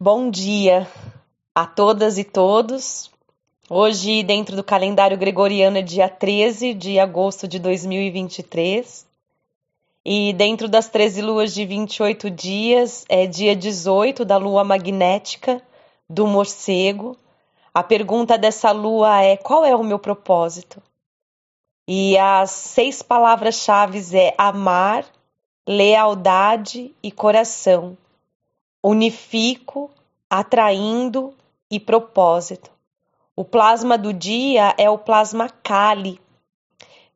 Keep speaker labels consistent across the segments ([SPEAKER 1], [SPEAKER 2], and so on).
[SPEAKER 1] Bom dia a todas e todos. Hoje, dentro do calendário gregoriano, é dia 13 de agosto de 2023. E dentro das 13 luas de 28 dias, é dia 18 da lua magnética do morcego. A pergunta dessa lua é: qual é o meu propósito? E as seis palavras-chave é amar, lealdade e coração unifico, atraindo e propósito. O plasma do dia é o plasma Kali.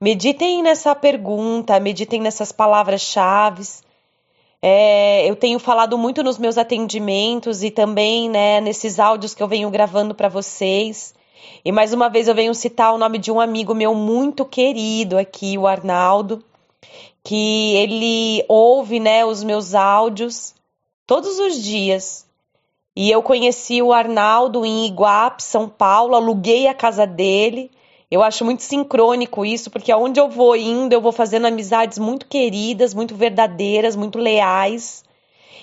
[SPEAKER 1] Meditem nessa pergunta, meditem nessas palavras-chave. É, eu tenho falado muito nos meus atendimentos e também né, nesses áudios que eu venho gravando para vocês. E mais uma vez eu venho citar o nome de um amigo meu muito querido aqui, o Arnaldo, que ele ouve né, os meus áudios todos os dias. E eu conheci o Arnaldo em Iguape, São Paulo, aluguei a casa dele. Eu acho muito sincrônico isso, porque aonde eu vou indo, eu vou fazendo amizades muito queridas, muito verdadeiras, muito leais.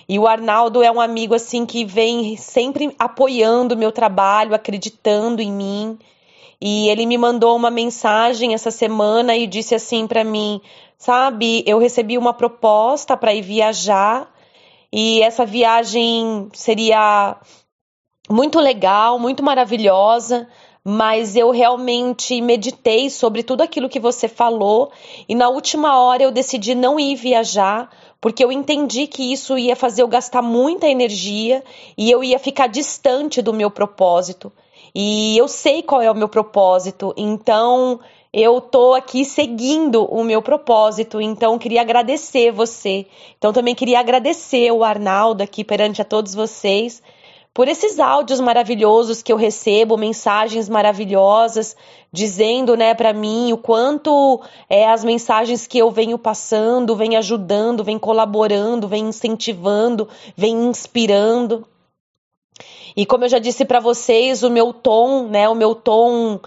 [SPEAKER 1] E o Arnaldo é um amigo assim que vem sempre apoiando o meu trabalho, acreditando em mim. E ele me mandou uma mensagem essa semana e disse assim para mim: "Sabe, eu recebi uma proposta para ir viajar e essa viagem seria muito legal, muito maravilhosa, mas eu realmente meditei sobre tudo aquilo que você falou e na última hora eu decidi não ir viajar porque eu entendi que isso ia fazer eu gastar muita energia e eu ia ficar distante do meu propósito. E eu sei qual é o meu propósito, então eu tô aqui seguindo o meu propósito, então queria agradecer você. Então também queria agradecer o Arnaldo aqui perante a todos vocês por esses áudios maravilhosos que eu recebo, mensagens maravilhosas dizendo, né, para mim o quanto é as mensagens que eu venho passando, vem ajudando, vem colaborando, vem incentivando, vem inspirando. E como eu já disse para vocês, o meu tom, né, o meu tom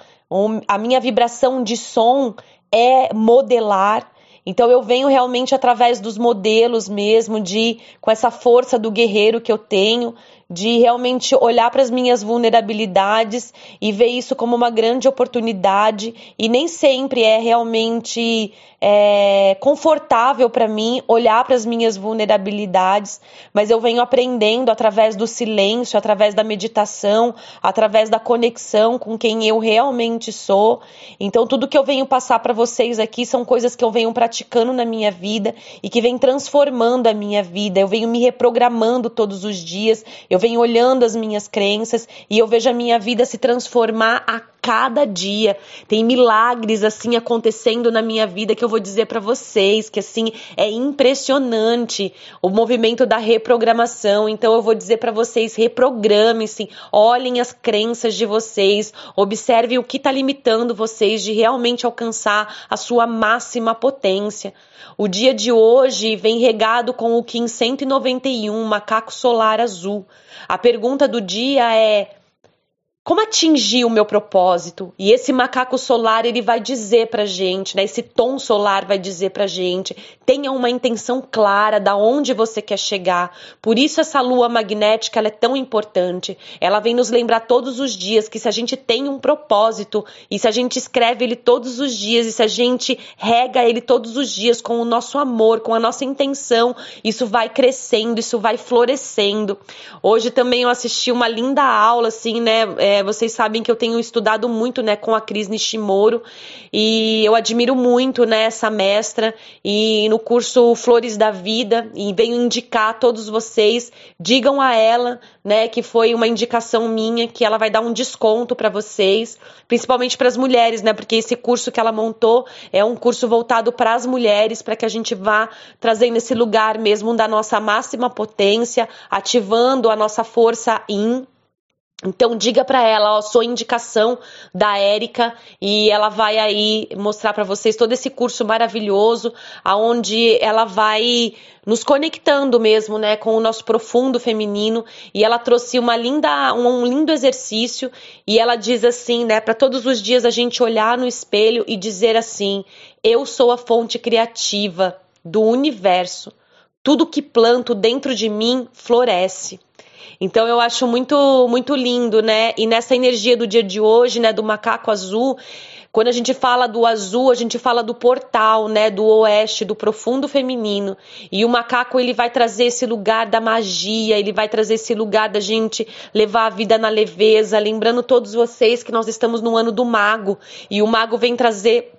[SPEAKER 1] a minha vibração de som é modelar. Então eu venho realmente através dos modelos mesmo, de com essa força do guerreiro que eu tenho, de realmente olhar para as minhas vulnerabilidades e ver isso como uma grande oportunidade e nem sempre é realmente é, confortável para mim olhar para as minhas vulnerabilidades, mas eu venho aprendendo através do silêncio, através da meditação, através da conexão com quem eu realmente sou. Então tudo que eu venho passar para vocês aqui são coisas que eu venho praticando na minha vida e que vem transformando a minha vida. Eu venho me reprogramando todos os dias. Eu venho olhando as minhas crenças e eu vejo a minha vida se transformar a cada dia. Tem milagres assim acontecendo na minha vida que eu vou dizer para vocês que assim é impressionante o movimento da reprogramação. Então eu vou dizer para vocês, reprogramem-se, olhem as crenças de vocês, observem o que está limitando vocês de realmente alcançar a sua máxima potência. O dia de hoje vem regado com o Kim 191, macaco solar azul. A pergunta do dia é: como atingir o meu propósito? E esse macaco solar, ele vai dizer pra gente, né? Esse tom solar vai dizer pra gente, tenha uma intenção clara da onde você quer chegar. Por isso essa lua magnética, ela é tão importante. Ela vem nos lembrar todos os dias que se a gente tem um propósito e se a gente escreve ele todos os dias e se a gente rega ele todos os dias com o nosso amor, com a nossa intenção, isso vai crescendo, isso vai florescendo. Hoje também eu assisti uma linda aula assim, né? É, é, vocês sabem que eu tenho estudado muito né, com a Cris Nishimoro e eu admiro muito né, essa mestra e no curso Flores da Vida e venho indicar a todos vocês, digam a ela né, que foi uma indicação minha que ela vai dar um desconto para vocês, principalmente para as mulheres, né, porque esse curso que ela montou é um curso voltado para as mulheres, para que a gente vá trazendo esse lugar mesmo da nossa máxima potência, ativando a nossa força in então diga para ela, ó, sou indicação da Érica e ela vai aí mostrar para vocês todo esse curso maravilhoso, aonde ela vai nos conectando mesmo, né, com o nosso profundo feminino. E ela trouxe uma linda, um, lindo exercício e ela diz assim, né, para todos os dias a gente olhar no espelho e dizer assim: eu sou a fonte criativa do universo. Tudo que planto dentro de mim floresce. Então eu acho muito muito lindo, né? E nessa energia do dia de hoje, né, do macaco azul, quando a gente fala do azul, a gente fala do portal, né, do oeste, do profundo feminino. E o macaco ele vai trazer esse lugar da magia, ele vai trazer esse lugar da gente levar a vida na leveza, lembrando todos vocês que nós estamos no ano do mago e o mago vem trazer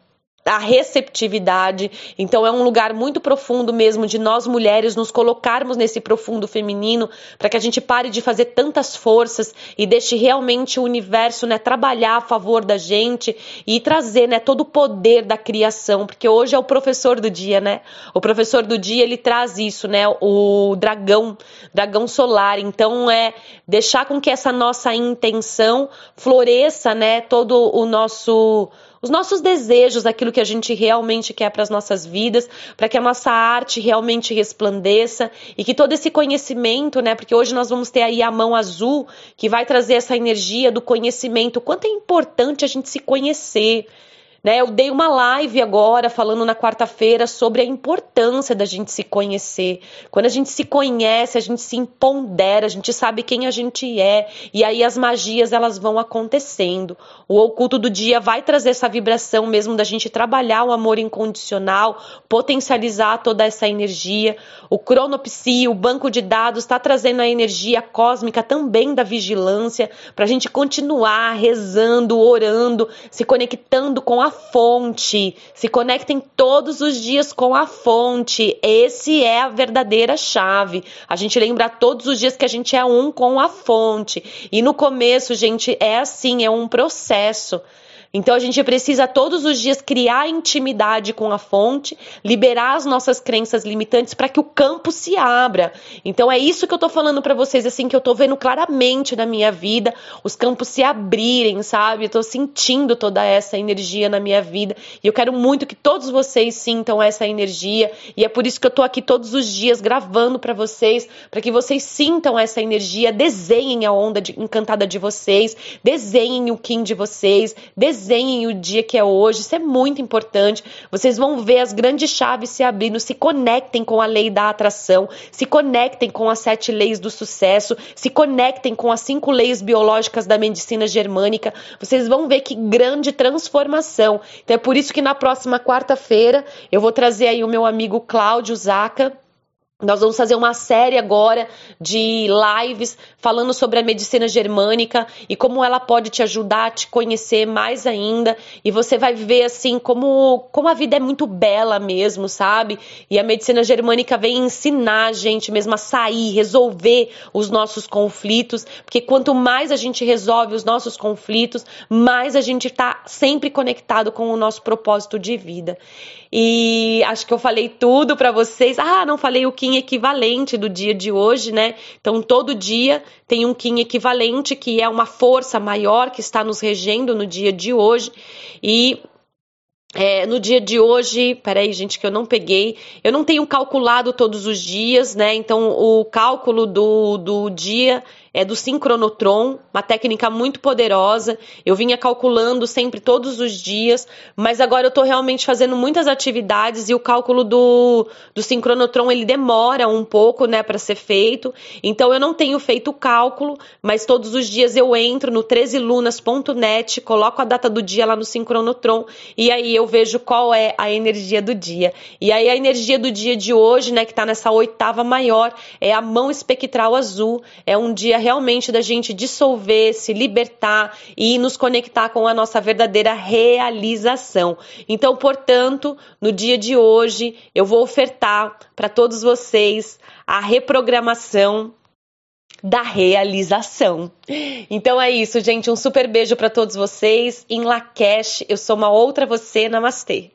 [SPEAKER 1] a receptividade. Então é um lugar muito profundo mesmo de nós mulheres nos colocarmos nesse profundo feminino para que a gente pare de fazer tantas forças e deixe realmente o universo, né, trabalhar a favor da gente e trazer, né, todo o poder da criação, porque hoje é o professor do dia, né? O professor do dia, ele traz isso, né, o dragão, dragão solar. Então é deixar com que essa nossa intenção floresça, né, todo o nosso os nossos desejos, aquilo que a gente realmente quer para as nossas vidas, para que a nossa arte realmente resplandeça e que todo esse conhecimento, né? Porque hoje nós vamos ter aí a mão azul que vai trazer essa energia do conhecimento. Quanto é importante a gente se conhecer. Né, eu dei uma live agora falando na quarta-feira sobre a importância da gente se conhecer. Quando a gente se conhece, a gente se empodera, a gente sabe quem a gente é e aí as magias elas vão acontecendo. O oculto do dia vai trazer essa vibração mesmo da gente trabalhar o amor incondicional, potencializar toda essa energia. O cronopsi, o banco de dados, está trazendo a energia cósmica também da vigilância para a gente continuar rezando, orando, se conectando com a fonte. Se conectem todos os dias com a fonte. Esse é a verdadeira chave. A gente lembra todos os dias que a gente é um com a fonte. E no começo, gente, é assim, é um processo. Então a gente precisa todos os dias criar intimidade com a fonte, liberar as nossas crenças limitantes para que o campo se abra. Então é isso que eu tô falando para vocês assim que eu tô vendo claramente na minha vida, os campos se abrirem, sabe? Eu tô sentindo toda essa energia na minha vida e eu quero muito que todos vocês sintam essa energia e é por isso que eu tô aqui todos os dias gravando para vocês, para que vocês sintam essa energia, desenhem a onda de, encantada de vocês, desenhem o Kim de vocês, desenhem desenhem o dia que é hoje, isso é muito importante. Vocês vão ver as grandes chaves se abrindo, se conectem com a lei da atração, se conectem com as sete leis do sucesso, se conectem com as cinco leis biológicas da medicina germânica. Vocês vão ver que grande transformação. Então é por isso que na próxima quarta-feira eu vou trazer aí o meu amigo Cláudio Zaca nós vamos fazer uma série agora de lives falando sobre a medicina germânica e como ela pode te ajudar a te conhecer mais ainda. E você vai ver assim como, como a vida é muito bela mesmo, sabe? E a medicina germânica vem ensinar a gente mesmo a sair, resolver os nossos conflitos, porque quanto mais a gente resolve os nossos conflitos, mais a gente está sempre conectado com o nosso propósito de vida. E acho que eu falei tudo para vocês. Ah, não falei o Kim equivalente do dia de hoje, né? Então, todo dia tem um Kim equivalente, que é uma força maior que está nos regendo no dia de hoje. E é, no dia de hoje, peraí, gente, que eu não peguei. Eu não tenho calculado todos os dias, né? Então, o cálculo do, do dia é do sincronotron, uma técnica muito poderosa. Eu vinha calculando sempre todos os dias, mas agora eu estou realmente fazendo muitas atividades e o cálculo do, do sincronotron ele demora um pouco, né, para ser feito. Então eu não tenho feito o cálculo, mas todos os dias eu entro no 13lunas.net, coloco a data do dia lá no sincronotron e aí eu vejo qual é a energia do dia. E aí a energia do dia de hoje, né, que está nessa oitava maior, é a mão espectral azul. É um dia realmente da gente dissolver, se libertar e nos conectar com a nossa verdadeira realização. Então, portanto, no dia de hoje, eu vou ofertar para todos vocês a reprogramação da realização. Então é isso, gente. Um super beijo para todos vocês. Em Lakesh, eu sou uma outra você. Namastê.